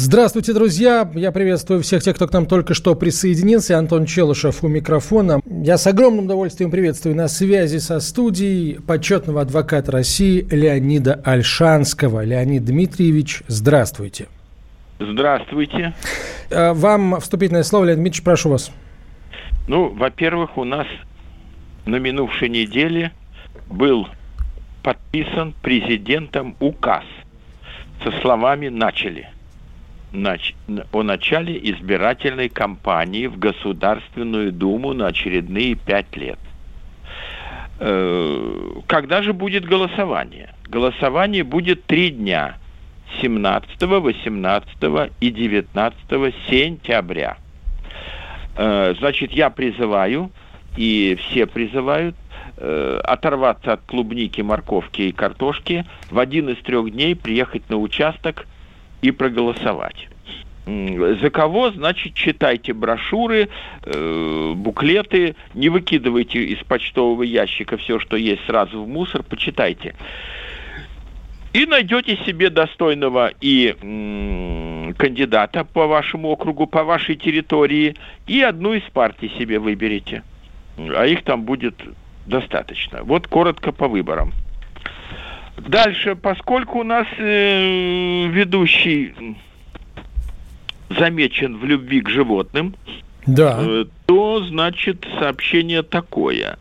Здравствуйте, друзья! Я приветствую всех тех, кто к нам только что присоединился. Антон Челышев у микрофона. Я с огромным удовольствием приветствую на связи со студией почетного адвоката России Леонида Альшанского. Леонид Дмитриевич, здравствуйте. Здравствуйте. Э, вам вступительное слово, Леонид Дмитриевич, прошу вас. Ну, во-первых, у нас на минувшей неделе был подписан президентом указ со словами «начали» о начале избирательной кампании в Государственную Думу на очередные пять лет. Э, когда же будет голосование? Голосование будет три дня. 17, 18 и 19 сентября. Э, значит, я призываю, и все призывают, э, оторваться от клубники, морковки и картошки, в один из трех дней приехать на участок – и проголосовать. За кого, значит, читайте брошюры, э, буклеты, не выкидывайте из почтового ящика все, что есть, сразу в мусор, почитайте. И найдете себе достойного и м, кандидата по вашему округу, по вашей территории, и одну из партий себе выберете. А их там будет достаточно. Вот коротко по выборам. Дальше, поскольку у нас э, ведущий замечен в любви к животным, да. э, то, значит, сообщение такое.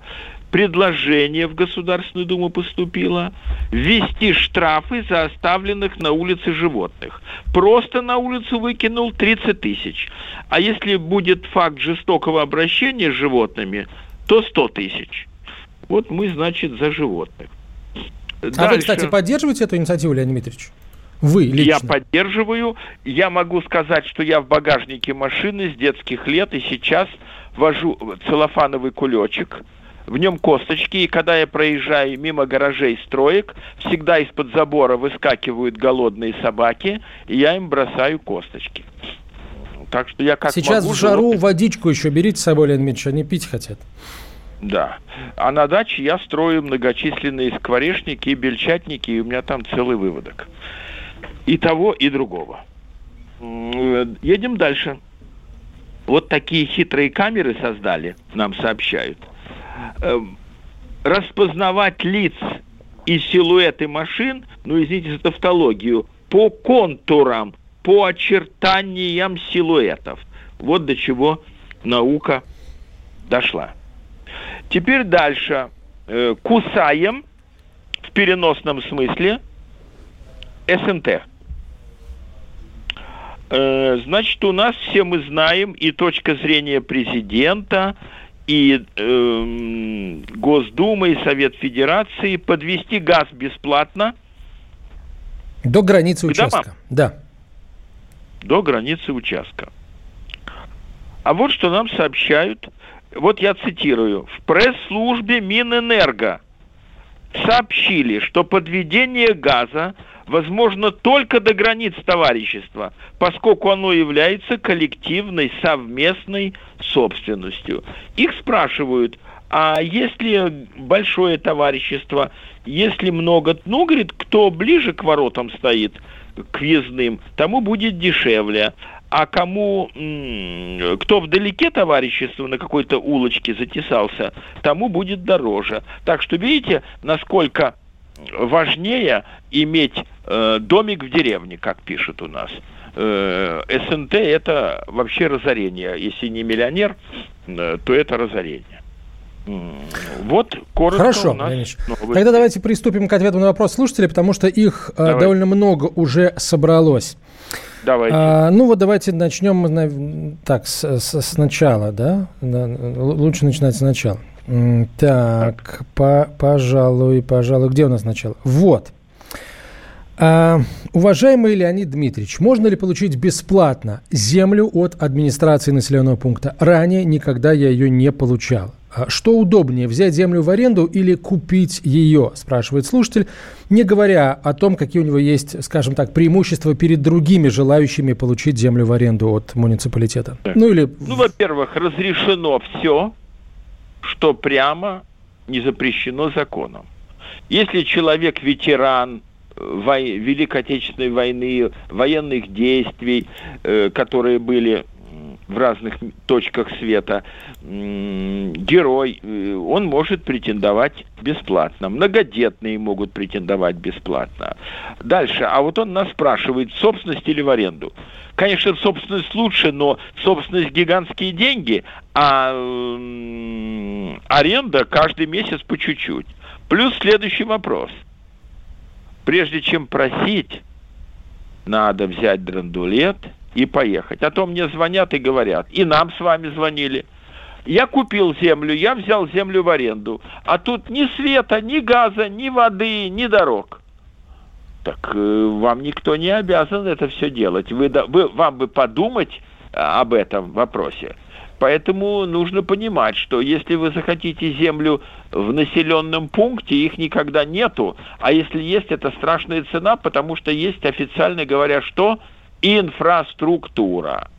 Предложение в Государственную Думу поступило ввести штрафы за оставленных на улице животных. Просто на улицу выкинул 30 тысяч. А если будет факт жестокого обращения с животными, то 100 тысяч. Вот мы, значит, за животных. Дальше. А вы, кстати, поддерживаете эту инициативу, Леонид Дмитриевич? Вы лично? Я поддерживаю. Я могу сказать, что я в багажнике машины с детских лет и сейчас вожу целлофановый кулечек. В нем косточки, и когда я проезжаю мимо гаражей строек, всегда из-под забора выскакивают голодные собаки, и я им бросаю косточки. Так что я как Сейчас могу, в жару животных... водичку еще берите с собой, Леонид Дмитриевич, они пить хотят. Да. А на даче я строю многочисленные скворечники и бельчатники, и у меня там целый выводок. И того, и другого. Едем дальше. Вот такие хитрые камеры создали, нам сообщают. Эм, распознавать лиц и силуэты машин, ну, извините за тавтологию, по контурам, по очертаниям силуэтов. Вот до чего наука дошла. Теперь дальше. Э, кусаем в переносном смысле СНТ. Э, значит, у нас все мы знаем и точка зрения президента, и э, Госдумы, и Совет Федерации подвести газ бесплатно. До границы участка. Да. До границы участка. А вот что нам сообщают вот я цитирую, в пресс-службе Минэнерго сообщили, что подведение газа возможно только до границ товарищества, поскольку оно является коллективной совместной собственностью. Их спрашивают, а если большое товарищество, если много, ну, говорит, кто ближе к воротам стоит, к въездным, тому будет дешевле а кому, кто вдалеке товарищества на какой-то улочке затесался, тому будет дороже. Так что видите, насколько важнее иметь э, домик в деревне, как пишут у нас. Э, СНТ это вообще разорение. Если не миллионер, э, то это разорение. Вот коротко Хорошо, у нас Тогда давайте приступим к ответу на вопрос слушателей, потому что их э, Давай. довольно много уже собралось. Давайте. А, ну вот давайте начнем так с, с, сначала, да? Лучше начинать сначала. Так, по, пожалуй, пожалуй, где у нас начало? Вот. А, уважаемый Леонид Дмитриевич, можно ли получить бесплатно землю от администрации населенного пункта? Ранее никогда я ее не получал. А что удобнее, взять землю в аренду или купить ее, спрашивает слушатель, не говоря о том, какие у него есть, скажем так, преимущества перед другими желающими получить землю в аренду от муниципалитета. Так. Ну, или... ну, во-первых, разрешено все, что прямо не запрещено законом. Если человек ветеран, вой... Великой Отечественной войны, военных действий, э, которые были в разных точках света, герой, э, он может претендовать бесплатно. Многодетные могут претендовать бесплатно. Дальше, а вот он нас спрашивает, собственность или в аренду. Конечно, собственность лучше, но собственность гигантские деньги, а аренда каждый месяц по чуть-чуть. Плюс следующий вопрос – Прежде чем просить, надо взять драндулет и поехать. А то мне звонят и говорят, и нам с вами звонили. Я купил землю, я взял землю в аренду, а тут ни света, ни газа, ни воды, ни дорог. Так э, вам никто не обязан это все делать. Вы, вы, вам бы подумать об этом вопросе. Поэтому нужно понимать, что если вы захотите землю в населенном пункте, их никогда нету. А если есть, это страшная цена, потому что есть официально говоря, что инфраструктура.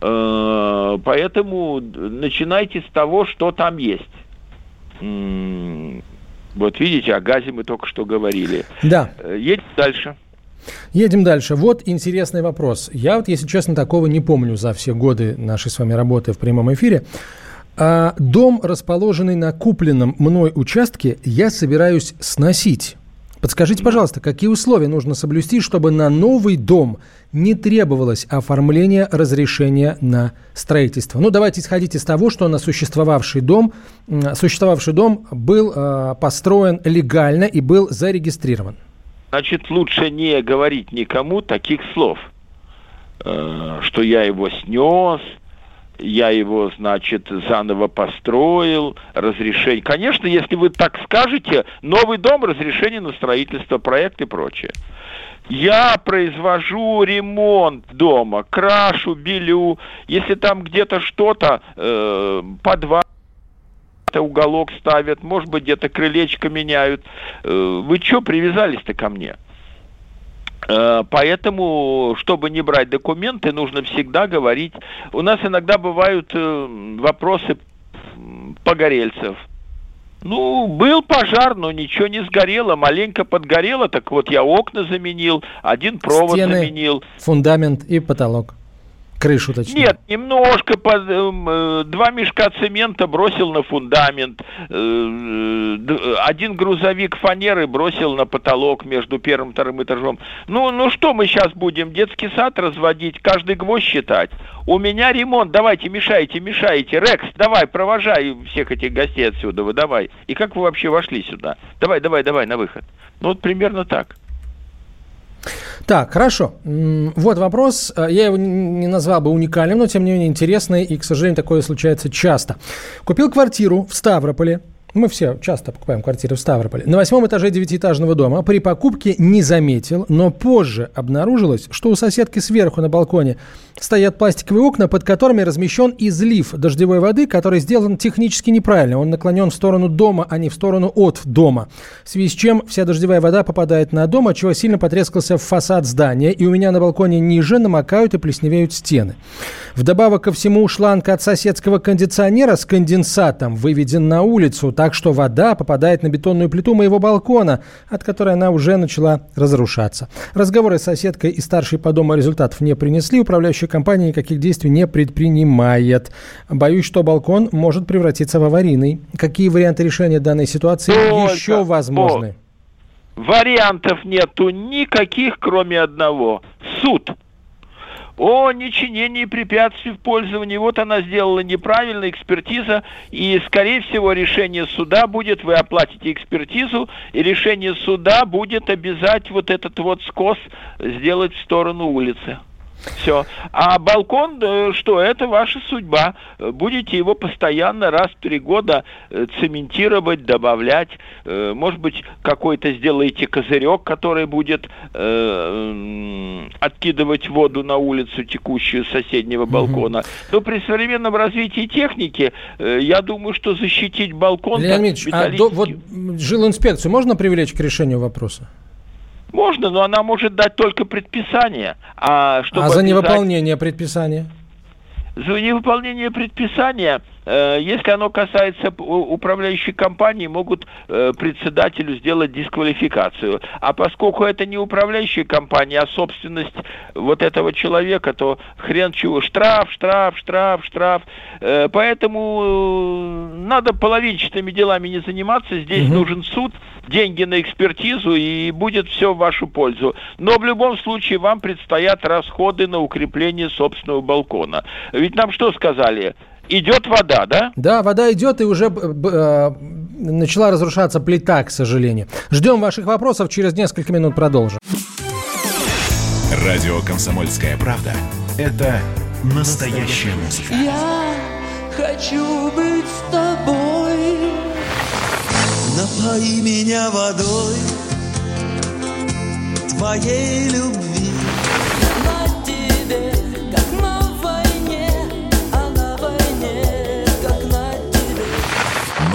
Э, поэтому начинайте с того, что там есть. Вот видите, о газе мы только что говорили. Да. Э, едем дальше. Едем дальше. Вот интересный вопрос. Я вот, если честно, такого не помню за все годы нашей с вами работы в прямом эфире. А дом, расположенный на купленном мной участке, я собираюсь сносить. Подскажите, пожалуйста, какие условия нужно соблюсти, чтобы на новый дом не требовалось оформление разрешения на строительство? Ну, давайте исходить из того, что на существовавший дом, существовавший дом был э, построен легально и был зарегистрирован. Значит, лучше не говорить никому таких слов, э, что я его снес, я его, значит, заново построил, разрешение. Конечно, если вы так скажете, новый дом, разрешение на строительство, проект и прочее. Я произвожу ремонт дома, крашу, белю. Если там где-то что-то, э, подвал, уголок ставят, может быть, где-то крылечко меняют. Э, вы что привязались-то ко мне? Э, поэтому, чтобы не брать документы, нужно всегда говорить. У нас иногда бывают э, вопросы погорельцев. Ну, был пожар, но ничего не сгорело, маленько подгорело, так вот я окна заменил, один провод Стены, заменил. фундамент и потолок. Крышу, точнее. Нет, немножко, под, э, два мешка цемента бросил на фундамент, э, один грузовик фанеры бросил на потолок между первым и вторым этажом. Ну, ну что мы сейчас будем, детский сад разводить, каждый гвоздь считать? У меня ремонт, давайте, мешайте, мешайте. Рекс, давай, провожай всех этих гостей отсюда, вы давай. И как вы вообще вошли сюда? Давай, давай, давай, на выход. Ну, вот примерно так. Так, хорошо. Вот вопрос. Э, я его не назвал бы уникальным, но тем не менее интересный, и, к сожалению, такое случается часто. Купил квартиру в Ставрополе, мы все часто покупаем квартиры в Ставрополе. На восьмом этаже девятиэтажного дома при покупке не заметил, но позже обнаружилось, что у соседки сверху на балконе стоят пластиковые окна, под которыми размещен излив дождевой воды, который сделан технически неправильно. Он наклонен в сторону дома, а не в сторону от дома. В связи с чем вся дождевая вода попадает на дом, отчего сильно потрескался фасад здания, и у меня на балконе ниже намокают и плесневеют стены. Вдобавок ко всему шланг от соседского кондиционера с конденсатом выведен на улицу, так что вода попадает на бетонную плиту моего балкона, от которой она уже начала разрушаться. Разговоры с соседкой и старшей по дому результатов не принесли. Управляющая компания никаких действий не предпринимает. Боюсь, что балкон может превратиться в аварийный. Какие варианты решения данной ситуации Только, еще возможны? Вариантов нету никаких, кроме одного. Суд о нечинении препятствий в пользовании. Вот она сделала неправильно, экспертиза, и, скорее всего, решение суда будет, вы оплатите экспертизу, и решение суда будет обязать вот этот вот скос сделать в сторону улицы. Все. А балкон, э, что, это ваша судьба. Будете его постоянно раз в три года э, цементировать, добавлять. Э, может быть, какой-то сделаете козырек, который будет э, откидывать воду на улицу текущую с соседнего балкона. Но при современном развитии техники, я думаю, что защитить балкон... Леонид Ильич, а до, вот жилинспекцию можно привлечь к решению вопроса? Можно, но она может дать только предписание. А, чтобы а за обязать... невыполнение предписания? За невыполнение предписания если оно касается управляющей компании, могут э, председателю сделать дисквалификацию. А поскольку это не управляющая компания, а собственность вот этого человека, то хрен чего, штраф, штраф, штраф, штраф. Э, поэтому надо половинчатыми делами не заниматься. Здесь угу. нужен суд, деньги на экспертизу, и будет все в вашу пользу. Но в любом случае вам предстоят расходы на укрепление собственного балкона. Ведь нам что сказали? Идет вода, да? Да, вода идет и уже э, начала разрушаться плита, к сожалению. Ждем ваших вопросов, через несколько минут продолжим. Радио «Комсомольская правда» — это настоящая музыка. Я хочу быть с тобой. Напои меня водой твоей любви.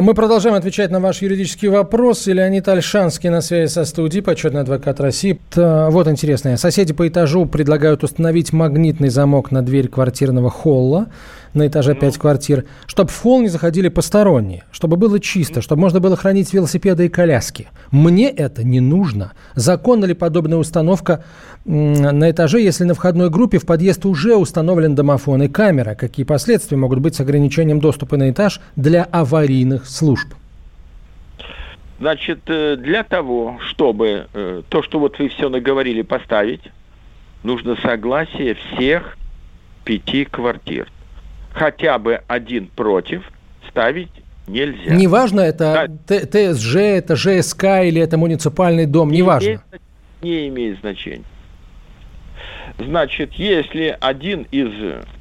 Мы продолжаем отвечать на ваш юридический вопрос. Леонид Альшанский на связи со студией, почетный адвокат России. Вот интересное. Соседи по этажу предлагают установить магнитный замок на дверь квартирного холла на этаже 5 квартир, чтобы в холл не заходили посторонние, чтобы было чисто, чтобы можно было хранить велосипеды и коляски. Мне это не нужно. Законна ли подобная установка на этаже, если на входной группе в подъезд уже установлен домофон и камера? Какие последствия могут быть с ограничением доступа на этаж для аварийных служб? Значит, э, для того, чтобы э, то, что вот вы все наговорили, поставить, нужно согласие всех пяти квартир хотя бы один против ставить нельзя. Неважно, это да. ТСЖ, это ЖСК или это муниципальный дом, не неважно. Имеет, не имеет значения. Значит, если один из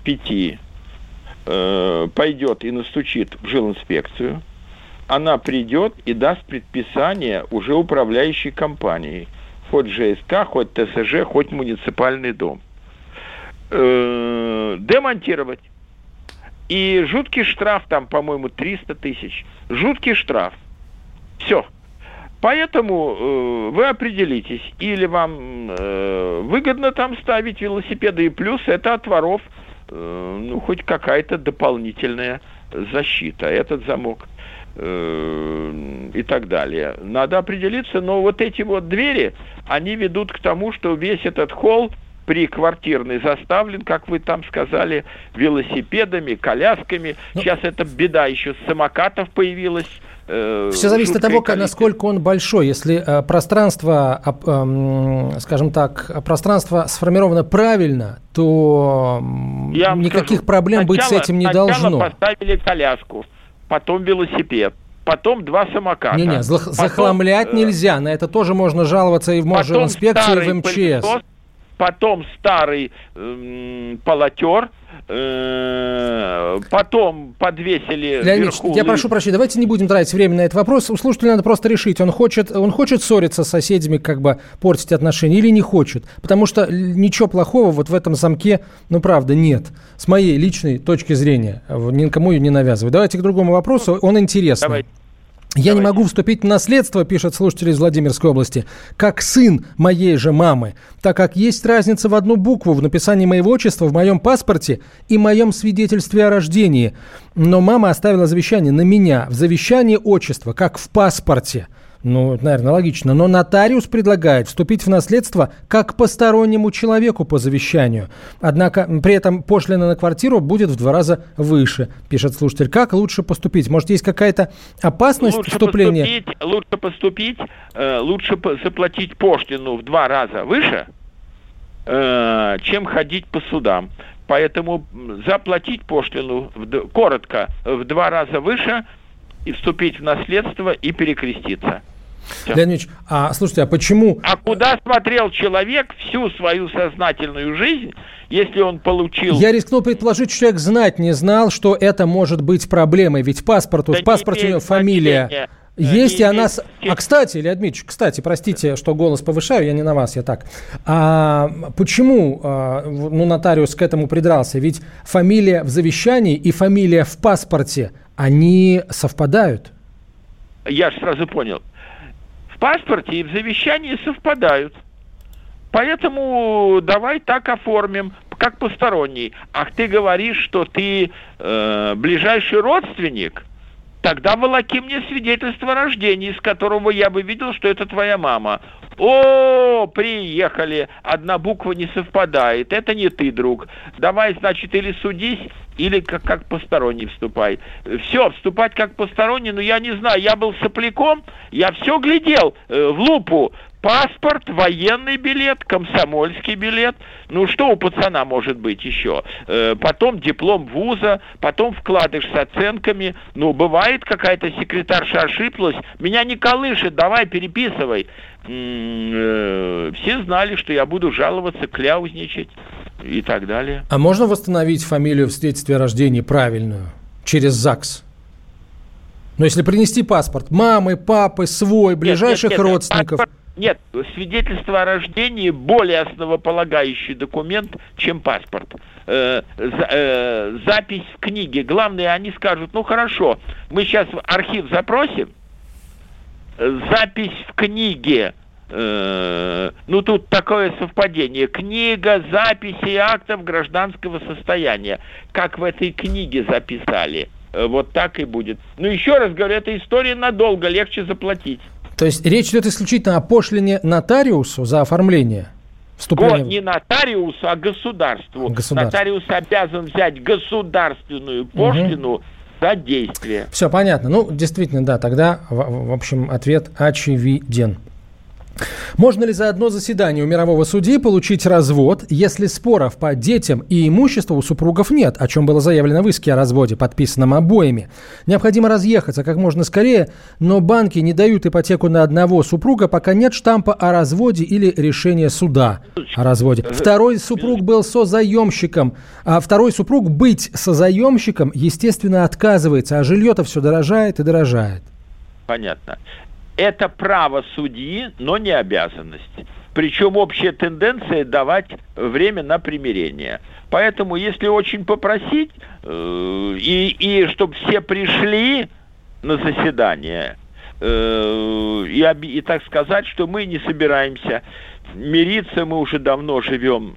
пяти э, пойдет и настучит в жилинспекцию, она придет и даст предписание уже управляющей компании. Хоть ЖСК, хоть ТСЖ, хоть муниципальный дом. Э, демонтировать. И жуткий штраф там, по-моему, 300 тысяч. Жуткий штраф. Все. Поэтому э, вы определитесь, или вам э, выгодно там ставить велосипеды, и плюс это от воров, э, ну, хоть какая-то дополнительная защита. Этот замок э, и так далее. Надо определиться, но вот эти вот двери, они ведут к тому, что весь этот холл приквартирный заставлен, как вы там сказали, велосипедами, колясками. Ну, Сейчас эта беда еще с самокатов появилась. Э, Все зависит от того, количество. насколько он большой. Если э, пространство, э, скажем так, пространство сформировано правильно, то Я никаких скажу, проблем сначала, быть с этим не должно. поставили коляску, потом велосипед, потом два самоката. Не-не, захламлять потом, нельзя. На это тоже можно жаловаться и в инспекцию, и в МЧС. Пылесос, потом старый э, полотер, э, потом подвесили Леонид, вверху... я прошу прощения, давайте не будем тратить время на этот вопрос. У слушателя надо просто решить, он хочет, он хочет ссориться с соседями, как бы портить отношения, или не хочет. Потому что ничего плохого вот в этом замке, ну, правда, нет. С моей личной точки зрения. Никому ее не навязываю. Давайте к другому вопросу, он интересный. Давайте. Я Давайте. не могу вступить в наследство, пишет слушатель из Владимирской области, как сын моей же мамы, так как есть разница в одну букву в написании моего отчества в моем паспорте и моем свидетельстве о рождении. Но мама оставила завещание на меня в завещании отчества, как в паспорте. Ну, это, наверное, логично. Но нотариус предлагает вступить в наследство как постороннему человеку по завещанию. Однако при этом пошлина на квартиру будет в два раза выше, пишет слушатель. Как лучше поступить? Может, есть какая-то опасность лучше вступления? Поступить, лучше поступить, э, лучше по- заплатить пошлину в два раза выше, э, чем ходить по судам. Поэтому заплатить пошлину в коротко в два раза выше и вступить в наследство и перекреститься. Всё. Леонид Ильич, а слушайте, а почему А куда смотрел человек всю свою сознательную жизнь, если он получил... Я рискнул предположить, что человек знать не знал, что это может быть проблемой. Ведь паспорт, Да в паспорте у него фамилия значения. есть, Не и она... с-. А, кстати, Леонид Дмитриевич, кстати, простите, что голос повышаю, я не на вас, я так. А почему а, ну, нотариус к этому придрался? Ведь фамилия в завещании и фамилия в паспорте, они совпадают. Я же сразу понял. Паспорте и в завещании совпадают. Поэтому давай так оформим, как посторонний. Ах, ты говоришь, что ты э, ближайший родственник? Тогда волоки мне свидетельство о рождении, из которого я бы видел, что это твоя мама. О, приехали, одна буква не совпадает, это не ты, друг. Давай, значит, или судись, или как, как посторонний вступай. Все, вступать как посторонний, ну я не знаю, я был сопляком, я все глядел э, в лупу. Паспорт, военный билет, комсомольский билет. Ну что у пацана может быть еще? Э, потом диплом вуза, потом вкладыш с оценками. Ну, бывает какая-то секретарша ошиблась. Меня не колышет, давай переписывай. Э, все знали, что я буду жаловаться, кляузничать и так далее. А можно восстановить фамилию в свидетельстве о рождении правильную через ЗАГС? Но если принести паспорт мамы, папы, свой, ближайших Нет, нет, нет, родственников. паспорт- Нет, свидетельство о рождении более основополагающий документ, чем паспорт. Э, за- э, запись в книге. Главное, они скажут, ну хорошо, мы сейчас в архив запросим, запись в книге. э, ну тут такое совпадение. Книга записи актов гражданского состояния. Как в этой книге записали. Э, Вот так и будет. Ну еще раз говорю, эта история надолго, легче заплатить. То есть речь идет исключительно о пошлине нотариусу за оформление Го- вступления. не нотариусу, а государству. Государству. Нотариус обязан взять государственную пошлину за действие. Все понятно. Ну, действительно, да, тогда, в, в общем, ответ очевиден. Можно ли за одно заседание у мирового судьи получить развод, если споров по детям и имуществу у супругов нет, о чем было заявлено в иске о разводе, подписанном обоими? Необходимо разъехаться как можно скорее, но банки не дают ипотеку на одного супруга, пока нет штампа о разводе или решения суда о разводе. Второй супруг был созаемщиком, а второй супруг быть созаемщиком, естественно, отказывается, а жилье-то все дорожает и дорожает. Понятно. Это право судьи, но не обязанность. Причем общая тенденция давать время на примирение. Поэтому, если очень попросить, э, и, и чтобы все пришли на заседание, э, и, и так сказать, что мы не собираемся мириться, мы уже давно живем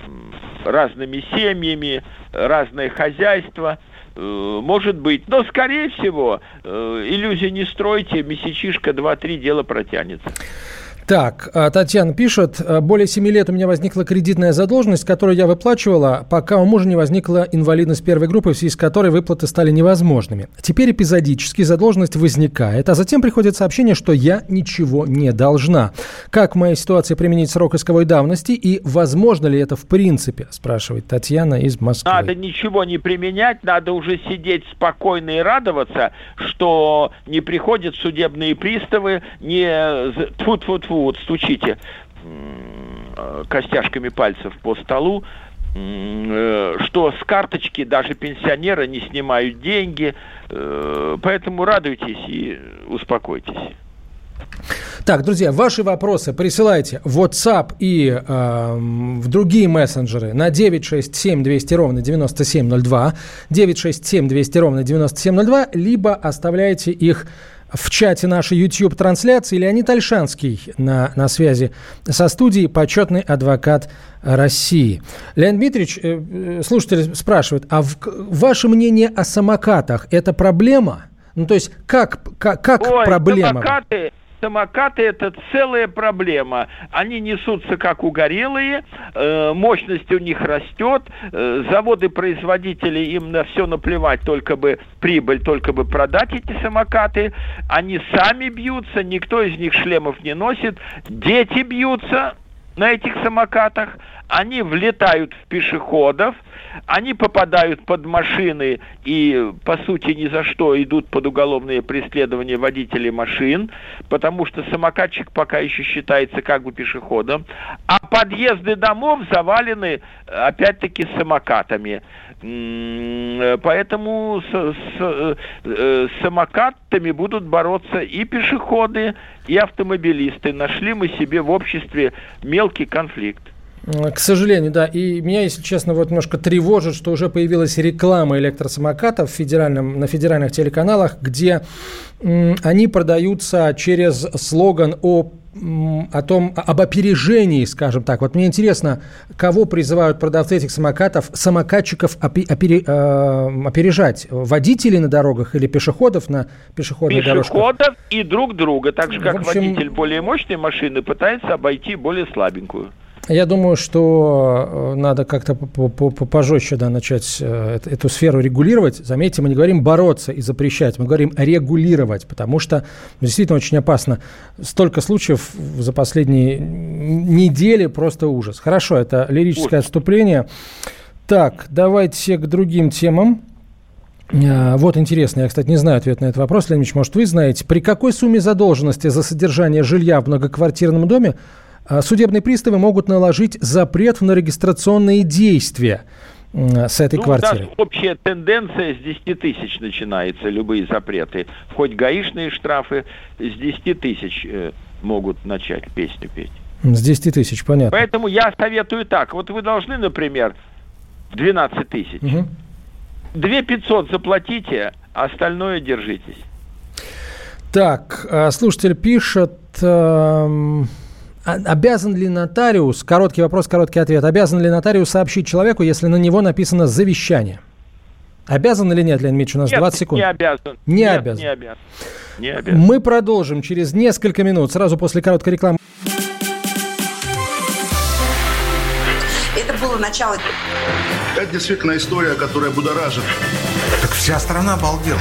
разными семьями, разное хозяйство, может быть. Но, скорее всего, э, иллюзий не стройте, месячишка 2-3 дело протянется. Так, а, Татьяна пишет, «А, более 7 лет у меня возникла кредитная задолженность, которую я выплачивала, пока у мужа не возникла инвалидность первой группы, в связи с которой выплаты стали невозможными. Теперь эпизодически задолженность возникает, а затем приходит сообщение, что я ничего не должна. Как в моей ситуации применить срок исковой давности и возможно ли это в принципе, спрашивает Татьяна из Москвы. Надо ничего не применять, надо уже сидеть спокойно и радоваться, что не приходят судебные приставы, не тфу тфу вот стучите э, костяшками пальцев по столу, э, что с карточки даже пенсионеры не снимают деньги, э, поэтому радуйтесь и успокойтесь. Так, друзья, ваши вопросы присылайте в WhatsApp и эм, в другие мессенджеры на 967 200 ровно 9702, 967 200 ровно 9702, либо оставляйте их в чате нашей YouTube-трансляции. Леонид Альшанский на, на связи со студией, почетный адвокат России. Леонид Дмитриевич, э, э, слушатель спрашивает, а в- ваше мнение о самокатах – это проблема? Ну, то есть, как, как, как Ой, проблема? самокаты, самокаты это целая проблема. Они несутся как угорелые, э, мощность у них растет, э, заводы-производители им на все наплевать, только бы прибыль, только бы продать эти самокаты. Они сами бьются, никто из них шлемов не носит, дети бьются на этих самокатах, они влетают в пешеходов, они попадают под машины и, по сути, ни за что идут под уголовные преследования водителей машин, потому что самокатчик пока еще считается как бы пешеходом, а подъезды домов завалены, опять-таки, самокатами. Поэтому с, с, э, с самокатами будут бороться и пешеходы, и автомобилисты. Нашли мы себе в обществе мелкий конфликт. К сожалению, да. И меня, если честно, вот немножко тревожит, что уже появилась реклама электросамокатов федеральном, на федеральных телеканалах, где м, они продаются через слоган о о том, об опережении, скажем так. Вот мне интересно, кого призывают продавцы этих самокатов, самокатчиков опере, э, опережать? Водителей на дорогах или пешеходов на пешеходных дорожках? Пешеходов и друг друга. Так же, как общем... водитель более мощной машины пытается обойти более слабенькую. Я думаю, что э, надо как-то пожестче да, начать э, эту сферу регулировать. Заметьте, мы не говорим бороться и запрещать, мы говорим регулировать, потому что действительно очень опасно. Столько случаев за последние недели просто ужас. Хорошо, это лирическое отступление. Так, давайте к другим темам. Э, вот интересно, я, кстати, не знаю ответ на этот вопрос, Леонид может, вы знаете, при какой сумме задолженности за содержание жилья в многоквартирном доме судебные приставы могут наложить запрет на регистрационные действия с этой ну, квартиры? общая тенденция с 10 тысяч начинается, любые запреты. Хоть гаишные штрафы с 10 тысяч э, могут начать песню петь. С 10 тысяч, понятно. Поэтому я советую так. Вот вы должны, например, 12 тысяч. Угу. 2 500 заплатите, а остальное держитесь. Так, а, слушатель пишет... Э а обязан ли нотариус, короткий вопрос, короткий ответ, обязан ли нотариус сообщить человеку, если на него написано завещание? Обязан или нет, Леонид Ильич? У нас нет, 20 секунд. не обязан. Не нет, обязан. Не обязан. Не обязан. Мы продолжим через несколько минут, сразу после короткой рекламы. Это было начало. Это действительно история, которая будоражит. Вся страна обалдела.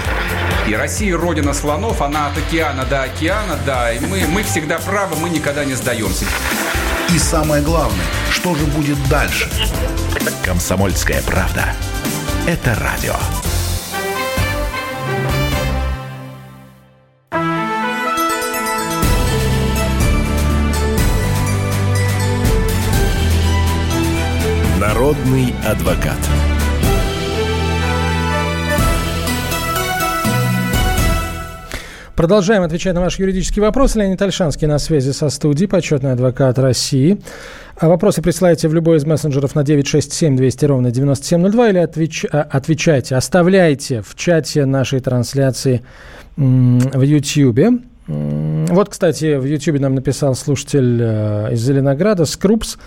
И Россия родина слонов, она от океана до океана, да. И мы, мы всегда правы, мы никогда не сдаемся. И самое главное, что же будет дальше? Комсомольская правда. Это радио. Народный адвокат. Продолжаем отвечать на ваши юридические вопросы. Леонид Альшанский на связи со студией, почетный адвокат России. А вопросы присылайте в любой из мессенджеров на 967 200 ровно 9702 или отвеч, а, отвечайте, оставляйте в чате нашей трансляции в YouTube. Вот, кстати, в YouTube нам написал слушатель э, из Зеленограда, Скрупс. А,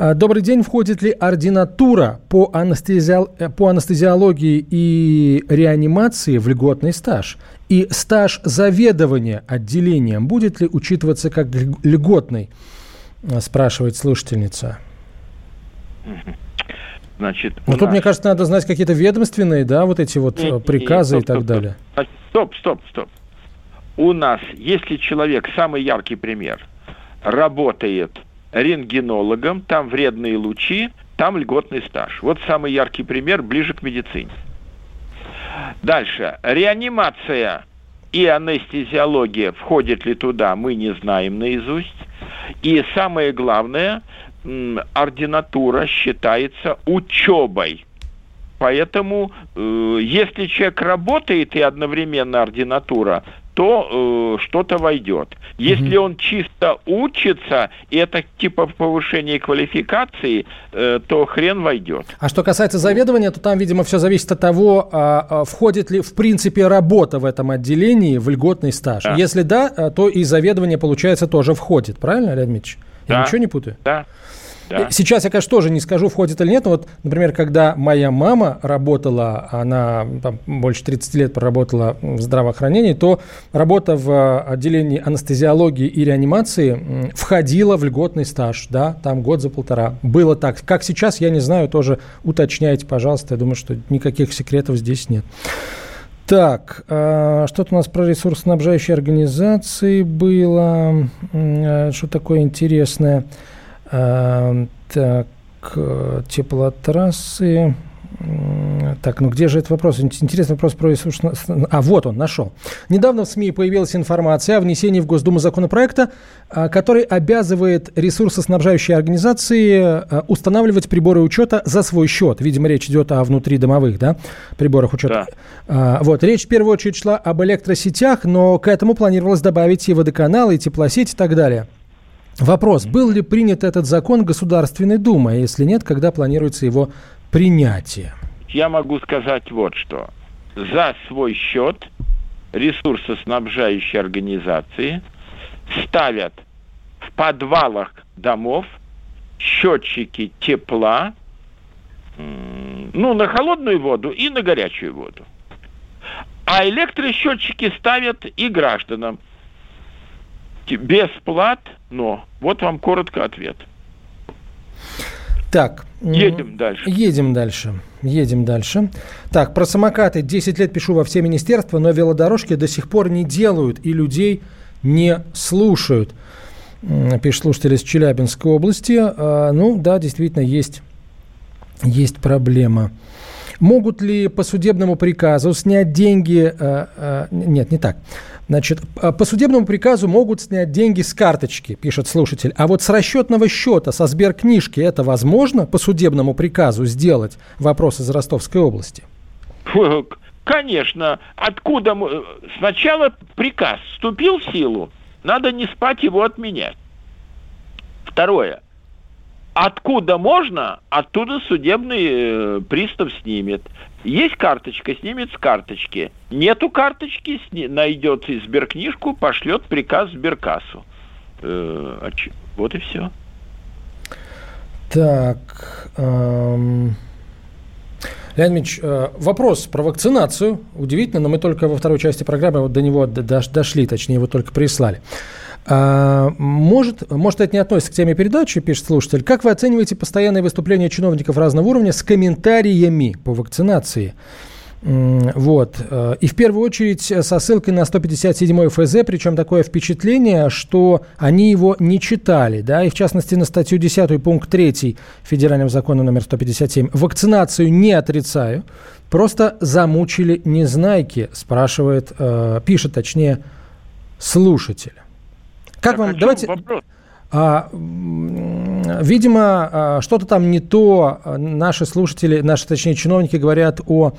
добрый день. Входит ли ординатура по, анестезиол... Э, по анестезиологии и реанимации в льготный стаж? И стаж заведования отделением будет ли учитываться как льготный? А, спрашивает слушательница. Значит, ну, тут, нас... мне кажется, надо знать какие-то ведомственные, да, вот эти вот не, приказы не, стоп, и так стоп, далее. Стоп, стоп, стоп. У нас, если человек, самый яркий пример, работает рентгенологом, там вредные лучи, там льготный стаж. Вот самый яркий пример ближе к медицине. Дальше. Реанимация и анестезиология, входит ли туда, мы не знаем наизусть. И самое главное, ординатура считается учебой. Поэтому, э, если человек работает и одновременно ординатура, то э, что-то войдет. Если mm он чисто учится, и это типа повышения квалификации, э, то хрен войдет. А что касается заведования, то там, видимо, все зависит от того, а, а, входит ли в принципе работа в этом отделении в льготный стаж. Да. Если да, э, то и заведование, получается, тоже входит. Правильно, Леонид Дмитриевич? Я да. ничего не путаю? Да. Да. Сейчас я, конечно, тоже не скажу, входит или нет. Вот, например, когда моя мама работала, она там, больше 30 лет проработала в здравоохранении, то работа в отделении анестезиологии и реанимации входила в льготный стаж, да, там год за полтора. Было так. Как сейчас, я не знаю, тоже уточняйте, пожалуйста. Я думаю, что никаких секретов здесь нет. Так, э, что-то у нас про ресурсоснабжающие организации было. Э, что такое интересное? Э, так, теплотрассы. Так, ну где же этот вопрос? Интересный вопрос про ресурс... А, вот он, нашел. Недавно в СМИ появилась информация о внесении в Госдуму законопроекта, а, который обязывает ресурсоснабжающие организации а, устанавливать приборы учета за свой счет. Видимо, речь идет о внутридомовых да, приборах учета. Да. А, вот, речь в первую очередь шла об электросетях, но к этому планировалось добавить и водоканалы, и теплосеть и так далее. Вопрос, был ли принят этот закон Государственной Думой? Если нет, когда планируется его принятия? Я могу сказать вот что. За свой счет ресурсоснабжающие организации ставят в подвалах домов счетчики тепла, ну, на холодную воду и на горячую воду. А электросчетчики ставят и гражданам. Бесплатно. Вот вам коротко ответ. Так. Едем дальше. Едем дальше. Едем дальше. Так, про самокаты. 10 лет пишу во все министерства, но велодорожки до сих пор не делают и людей не слушают. Пишет слушатель из Челябинской области. А, ну, да, действительно, есть, есть проблема. Могут ли по судебному приказу снять деньги... А, а, нет, не так. Значит, по судебному приказу могут снять деньги с карточки, пишет слушатель. А вот с расчетного счета, со сберкнижки это возможно по судебному приказу сделать? Вопрос из Ростовской области. Конечно. Откуда мы... Сначала приказ вступил в силу, надо не спать его отменять. Второе. Откуда можно, оттуда судебный э, пристав снимет. Есть карточка, снимет с карточки. Нету карточки, найдет и сберкнижку, пошлет приказ сберкассу. Э, вот и все. Так. Эм... Леонид Ильич, э, вопрос про вакцинацию. Удивительно, но мы только во второй части программы вот до него дошли, точнее, его только прислали. А, может, может, это не относится к теме передачи, пишет слушатель. Как вы оцениваете постоянные выступления чиновников разного уровня с комментариями по вакцинации? Вот. Э, и в первую очередь со ссылкой на 157 ФЗ, причем такое впечатление, что они его не читали, да, и в частности на статью 10 пункт 3 Федерального закона номер 157. Вакцинацию не отрицаю, просто замучили незнайки, спрашивает, э, пишет точнее слушатель. Как так, вам? Давайте. Вопрос? А, видимо, а, что-то там не то. Наши слушатели, наши, точнее, чиновники говорят о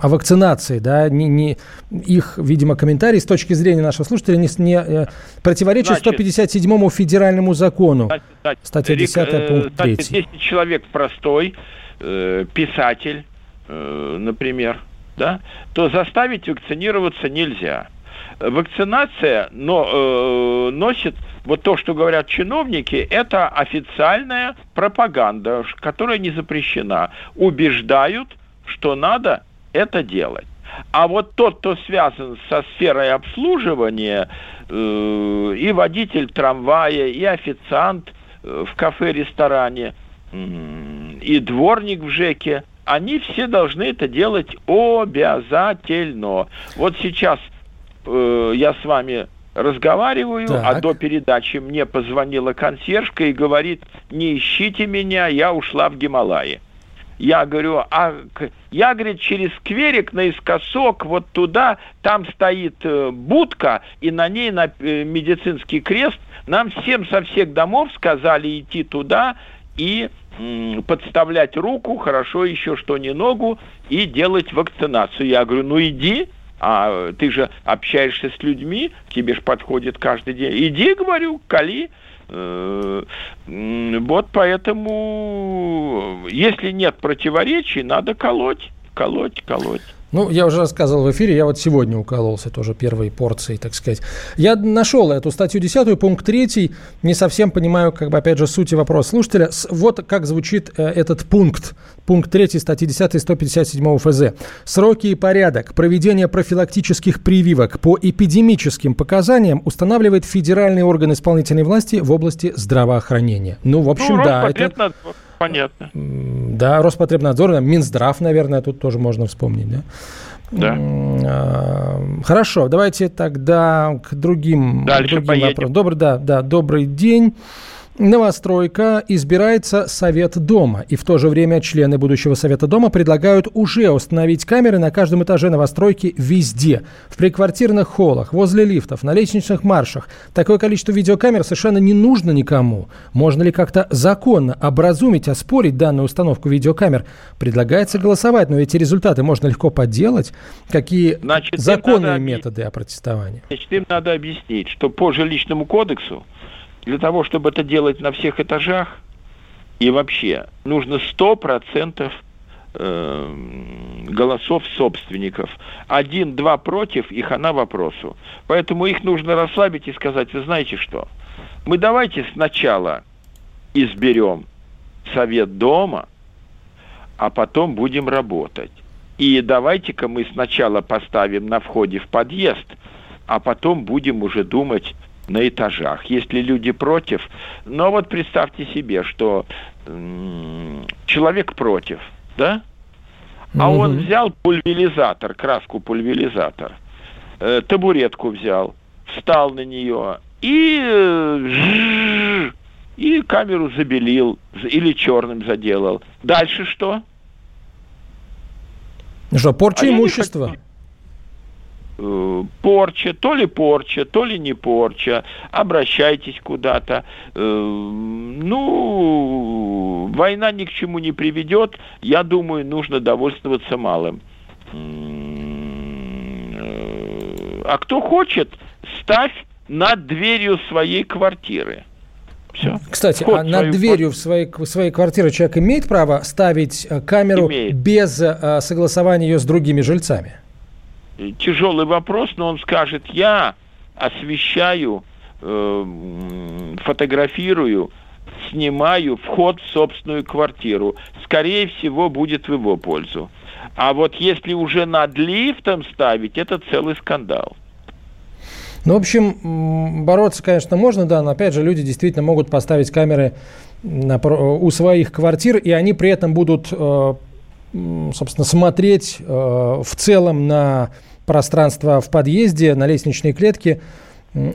о вакцинации, да, не, не, их, видимо, комментарий с точки зрения нашего слушателя не, не э, противоречит 157-му федеральному закону. Статья 10, э, пункт 3. Если человек простой, э, писатель, э, например, да, то заставить вакцинироваться нельзя вакцинация но, э, носит вот то, что говорят чиновники, это официальная пропаганда, которая не запрещена. Убеждают, что надо это делать. А вот тот, кто связан со сферой обслуживания, э, и водитель трамвая, и официант э, в кафе-ресторане, э, и дворник в ЖЭКе, они все должны это делать обязательно. Вот сейчас э, я с вами разговариваю, а так. а до передачи мне позвонила консьержка и говорит, не ищите меня, я ушла в Гималаи. Я говорю, а я, говорит, через скверик наискосок вот туда, там стоит э, будка, и на ней на э, медицинский крест. Нам всем со всех домов сказали идти туда и подставлять руку, хорошо еще что не ногу, и делать вакцинацию. Я говорю, ну иди, а ты же общаешься с людьми, тебе же подходит каждый день. Иди, говорю, кали. Э, вот поэтому, если нет противоречий, надо колоть, колоть, колоть. Ну, я уже рассказывал в эфире, я вот сегодня укололся тоже первой порцией, так сказать. Я нашел эту статью 10, пункт 3, не совсем понимаю, как бы, опять же, сути вопроса слушателя. Вот как звучит э, этот пункт. Пункт 3 статьи 10 157 ФЗ. Сроки и порядок проведения профилактических прививок по эпидемическим показаниям устанавливает федеральный орган исполнительной власти в области здравоохранения. Ну, в общем, ну, да. Это... Понятно. Да, Роспотребнадзор, Минздрав, наверное, тут тоже можно вспомнить, да? Да. А, хорошо, давайте тогда к другим, Дальше к другим поедем. вопросам. Добрый, да, да, добрый день. Новостройка избирается Совет Дома, и в то же время члены будущего Совета Дома предлагают уже установить камеры на каждом этаже новостройки везде. В приквартирных холлах, возле лифтов, на лестничных маршах. Такое количество видеокамер совершенно не нужно никому. Можно ли как-то законно образумить, оспорить данную установку видеокамер? Предлагается голосовать, но эти результаты можно легко подделать. Какие Значит, законные надо методы опротестования? Значит, им надо объяснить, что по жилищному кодексу для того, чтобы это делать на всех этажах и вообще, нужно 100% э, голосов собственников. Один-два против, их она вопросу. Поэтому их нужно расслабить и сказать, вы знаете что, мы давайте сначала изберем совет дома, а потом будем работать. И давайте-ка мы сначала поставим на входе в подъезд, а потом будем уже думать на этажах. Если люди против, но вот представьте себе, что м, человек против, да? А Мгм. он взял пульверизатор, краску пульверизатор, э, табуретку взял, встал на нее и э, и камеру забелил или черным заделал. Дальше что? Что, порча А имущества? Э, порча, то ли порча, то ли не порча, обращайтесь куда-то. Э, Ну, война ни к чему не приведет, я думаю, нужно довольствоваться малым. Э, А кто хочет, ставь над дверью своей квартиры. Все. Кстати, Вход а над свою дверью в своей, в своей квартире человек имеет право ставить камеру Имеет. без э, согласования ее с другими жильцами? Тяжелый вопрос, но он скажет, я освещаю, э, фотографирую, снимаю вход в собственную квартиру. Скорее всего, будет в его пользу. А вот если уже над лифтом ставить, это целый скандал. Ну, в общем, бороться, конечно, можно, да, но опять же люди действительно могут поставить камеры про- у своих квартир, и они при этом будут, э, собственно, смотреть э, в целом на пространство в подъезде, на лестничной клетке,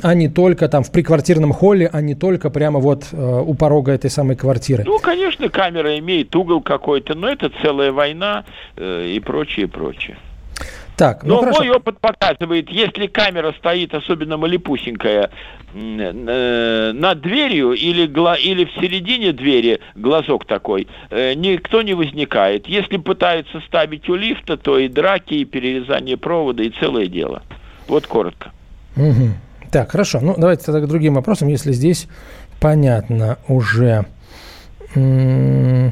а не только там в приквартирном холле, а не только прямо вот э, у порога этой самой квартиры. Ну, конечно, камера имеет угол какой-то, но это целая война э, и прочее, прочее. Так, ну Но хорошо. мой опыт показывает, если камера стоит, особенно малепусенькая, м, э, над дверью или, гла- или в середине двери, глазок такой, э, никто не возникает. Если пытаются ставить у лифта, то и драки, и перерезание провода, и целое дело. Вот коротко. Мгм. Так, хорошо. Ну, давайте тогда к другим вопросам, если здесь понятно уже. М,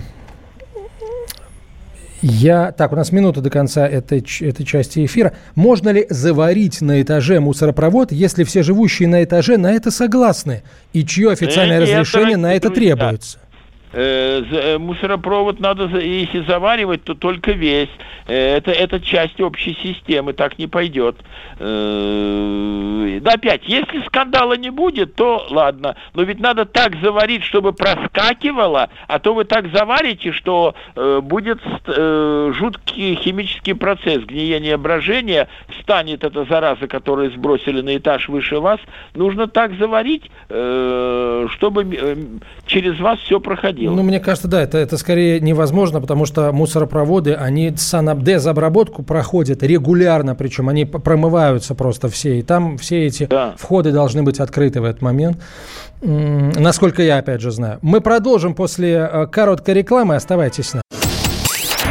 Я... Так, у нас минута до конца этой, этой части эфира. Можно ли заварить на этаже мусоропровод, если все живущие на этаже на это согласны? И чье официальное нет, разрешение на это требуется? Э, мусоропровод надо, если заваривать, то только весь. Э, Это, это часть общей системы, так не пойдет. Э, Да опять, если скандала не будет, то ладно. Но ведь надо так заварить, чтобы проскакивало, а то вы так заварите, что э, будет э, жуткий химический процесс гниения брожения, станет эта зараза, которую сбросили на этаж выше вас. Нужно так заварить, э, чтобы э, через вас все проходило. Ну, мне кажется, да, это, это скорее невозможно, потому что мусоропроводы, они санобдезобработку проходят регулярно, причем они промываются просто все, и там все эти Да. входы должны быть открыты в этот момент, насколько я, опять же, знаю. Мы продолжим после э, короткой рекламы, оставайтесь с нами.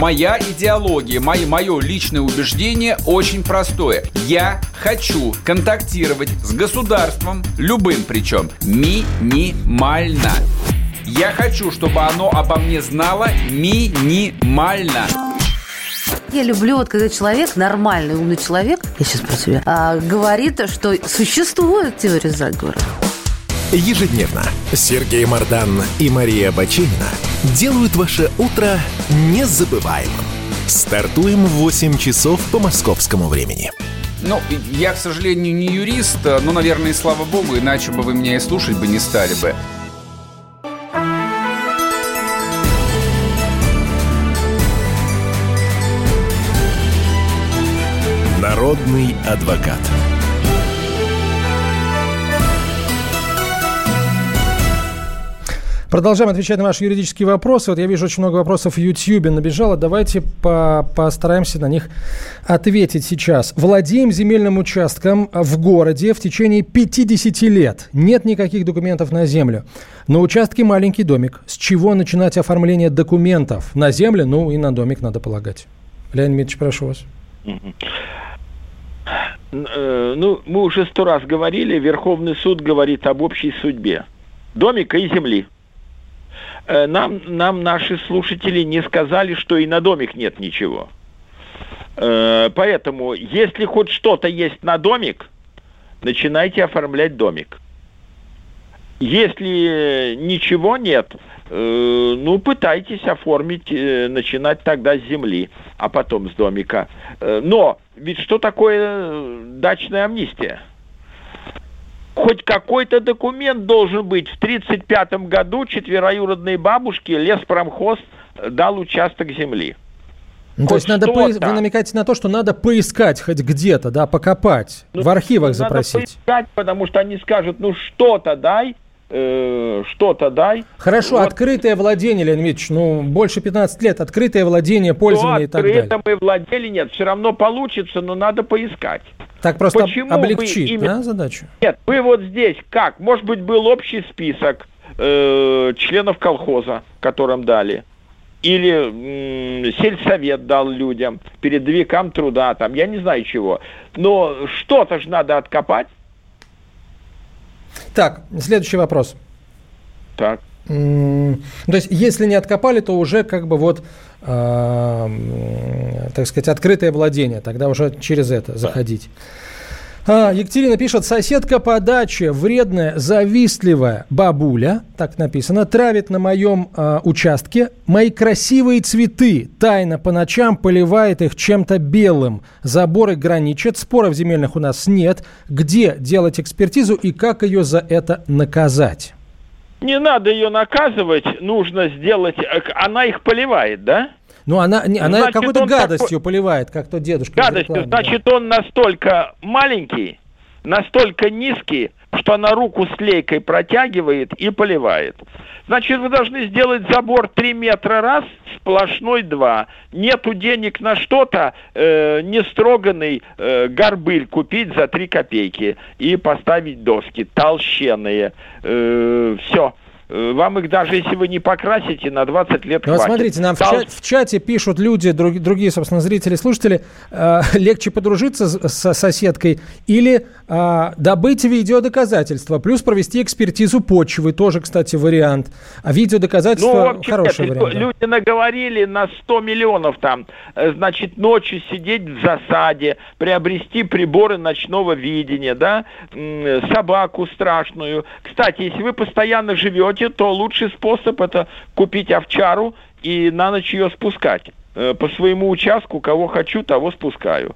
Моя идеология, мои, мое личное убеждение очень простое. Я хочу контактировать с государством, любым причем, минимально. Я хочу, чтобы оно обо мне знало минимально. Я люблю, вот когда человек, нормальный, умный человек, я сейчас про себя, а, говорит, что существует теория заговора. Ежедневно Сергей Мардан и Мария Бачинина делают ваше утро незабываемым. Стартуем в 8 часов по московскому времени. Ну, я, к сожалению, не юрист, но, наверное, и слава богу, иначе бы вы меня и слушать бы не стали бы. Народный адвокат. Продолжаем отвечать на ваши юридические вопросы. Вот я вижу очень много вопросов в YouTube набежало. Давайте по постараемся на них ответить сейчас. Владеем земельным участком в городе в течение 50 лет. Нет никаких документов на землю. На участке маленький домик. С чего начинать оформление документов? На землю, ну и на домик, надо полагать. Леонид Дмитриевич, прошу вас. Э, ну, мы уже сто раз говорили, Верховный суд говорит об общей судьбе домика и земли. Э, нам, нам наши слушатели не сказали, что и на домик нет ничего. Э, поэтому, если хоть что-то есть на домик, начинайте оформлять домик. Если ничего нет, ну, пытайтесь оформить, начинать тогда с земли, а потом с домика. Но ведь что такое дачная амнистия? хоть какой-то документ должен быть. В 1935 году четвероюродные бабушки леспромхоз дал участок земли. Ну, то есть надо по... вы намекаете на то, что надо поискать хоть где-то, да, покопать, ну, в архивах запросить. Надо поискать, потому что они скажут, ну что-то дай, э, что-то дай. Хорошо, вот. открытое владение, Леонид Ильич, ну больше 15 лет, открытое владение, пользование ну, и так далее. Открытое мы владели, нет, все равно получится, но надо поискать. Так просто Почему облегчит именно... да, задачу? Нет, вы вот здесь как? Может быть, был общий список э, членов колхоза, которым дали. Или м, сельсовет дал людям, передовикам труда, там, я не знаю чего. Но что-то же надо откопать. Так, следующий вопрос. Так. То есть, если не откопали, то уже как бы вот э, так сказать, открытое владение, тогда уже через это заходить. А, Екатерина пишет, соседка по даче, вредная, завистливая бабуля, так написано, травит на моем а, участке мои красивые цветы, тайно по ночам поливает их чем-то белым. Заборы граничат, споров земельных у нас нет. Где делать экспертизу и как ее за это наказать? Не надо ее наказывать, нужно сделать... Э, она их поливает, да? Ну, она, она какой-то гадостью такой... поливает, как то дедушка. Гадостью, значит, он настолько маленький, настолько низкий, что она руку с лейкой протягивает и поливает. Значит, вы должны сделать забор 3 метра раз, сплошной 2. Нету денег на что-то, э, не строганный э, горбыль купить за 3 копейки и поставить доски толщенные. Э, все. Э, вам их даже если вы не покрасите, на 20 лет ну, хватит. Вот смотрите, нам Дал... в, чате, в чате пишут люди, друг, другие, собственно, зрители, слушатели, э, легче подружиться с, с соседкой или э, добыть видеодоказательства, плюс провести экспертизу почвы, тоже, кстати, вариант. А видеодоказательства ну, хороший нет, вариант. Люди да. наговорили на 100 миллионов там, э, значит, ночью сидеть в засаде, приобрести приборы ночного видения, да, собаку страшную. Кстати, если вы постоянно живете хотите, то лучший способ это купить овчару и на ночь ее спускать. Э, по своему участку, кого хочу, того спускаю.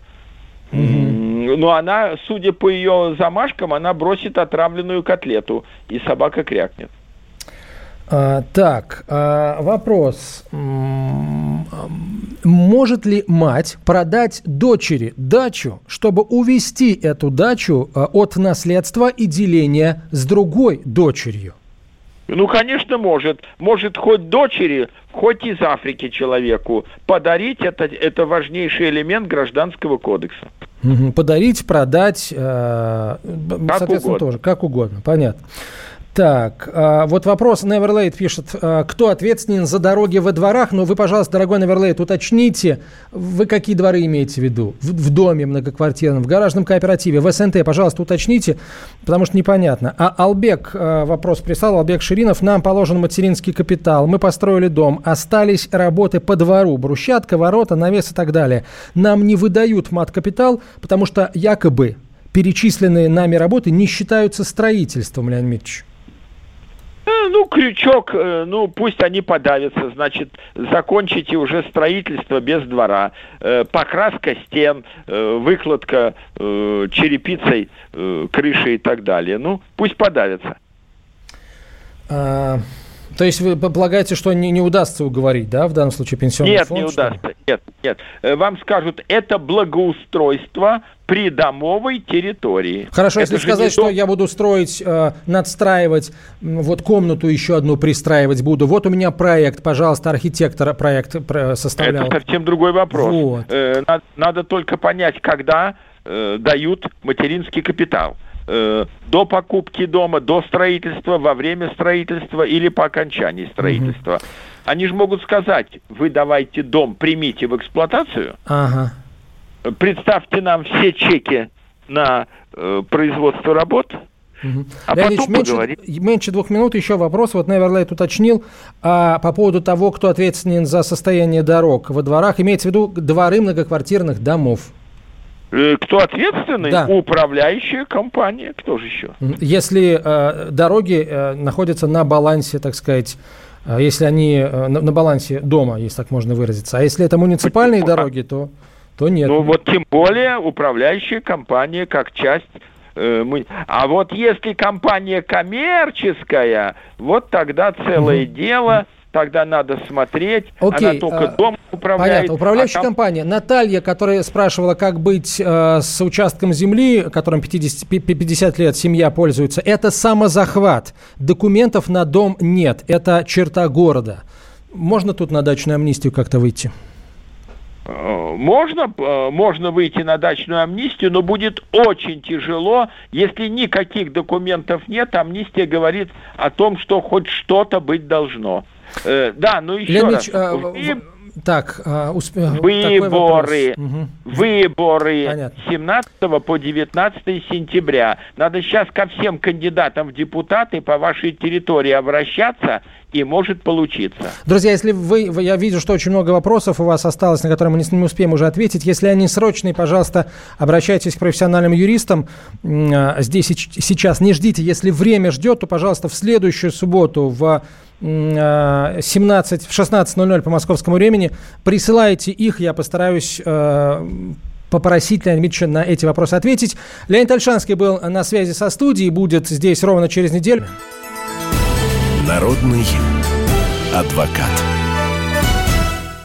Mm-hmm. Но она, судя по ее замашкам, она бросит отравленную котлету, и собака крякнет. А, так, а, вопрос. Может ли мать продать дочери дачу, чтобы увести эту дачу а, от наследства и деления с другой дочерью? Ну, конечно, может. Может хоть дочери, хоть из Африки человеку подарить это, это важнейший элемент гражданского кодекса. Подарить, продать, э, как соответственно, угодно. тоже, как угодно, понятно. Так, а, вот вопрос Neverlate пишет, а, кто ответственен за дороги во дворах? Но вы, пожалуйста, дорогой Neverlate, уточните, вы какие дворы имеете в виду? В, в доме многоквартирном, в гаражном кооперативе, в СНТ, пожалуйста, уточните, потому что непонятно. А Албек а, вопрос прислал, Албек Ширинов, нам положен материнский капитал, мы построили дом, остались работы по двору, брусчатка, ворота, навес и так далее. Нам не выдают мат-капитал, потому что якобы перечисленные нами работы не считаются строительством, Леонид Дмитриевич. Э, ну, крючок, э, ну, пусть они подавятся, значит, закончите уже строительство без двора. Э, покраска стен, выкладка черепицей крыши и так далее. Ну, пусть подавятся. То есть вы полагаете, что не, не удастся уговорить, да, в данном случае пенсионный нет, фонд? Нет, не удастся. Нет, нет. Вам скажут, это благоустройство при домовой территории. Хорошо, это если сказать, что дом... я буду строить, э, надстраивать, вот комнату еще одну пристраивать буду. Вот у меня проект, пожалуйста, архитектора проект составлял. Это совсем другой вопрос. Вот. Э, надо, надо только понять, когда э, дают материнский капитал э, до покупки дома, до строительства, во время строительства или по окончании строительства. Угу. Они же могут сказать, вы давайте дом примите в эксплуатацию. Ага представьте нам все чеки на э, производство работ, Угу. А Леонид, потом меньше, поговорим. меньше двух минут еще вопрос. Вот Неверлайт уточнил а, по поводу того, кто ответственен за состояние дорог во дворах. Имеется в виду дворы многоквартирных домов. Э, кто ответственный? Да. Управляющая компания. Кто же еще? Если э, дороги э, находятся на балансе, так сказать, э, если они э, на, на балансе дома, если так можно выразиться. А если это муниципальные Почему? дороги, то то нет. Ну вот тем более управляющая компания как часть э, мы... А вот если компания коммерческая, вот тогда целое дело, тогда надо смотреть. Окей. Она только а, дом управляет. Понятно. Управляющая а там... компания. Наталья, которая спрашивала, как быть э, с участком земли, которым 50, 50 лет семья пользуется, это самозахват. Документов на дом нет. Это черта города. Можно тут на дачную амнистию как-то выйти? Э, можно, э, можно выйти на дачную амнистию, но будет очень тяжело, если никаких документов нет. Амнистия говорит о том, что хоть что-то быть должно. Э, да, ну еще Леонид, раз. Вы... Так, усп... выборы, угу. выборы Понятно. 17 по 19 сентября. Надо сейчас ко всем кандидатам в депутаты по вашей территории обращаться и может получиться. Друзья, если вы, я вижу, что очень много вопросов у вас осталось, на которые мы не, не успеем уже ответить. Если они срочные, пожалуйста, обращайтесь к профессиональным юристам. А, здесь и сейчас не ждите. Если время ждет, то, пожалуйста, в следующую субботу в 17, а, в 16.00 по московскому времени присылайте их, я постараюсь а, попросить Леонида Дмитриевича на эти вопросы ответить. Леонид Альшанский был на связи со студией, будет здесь ровно через неделю. Народный адвокат.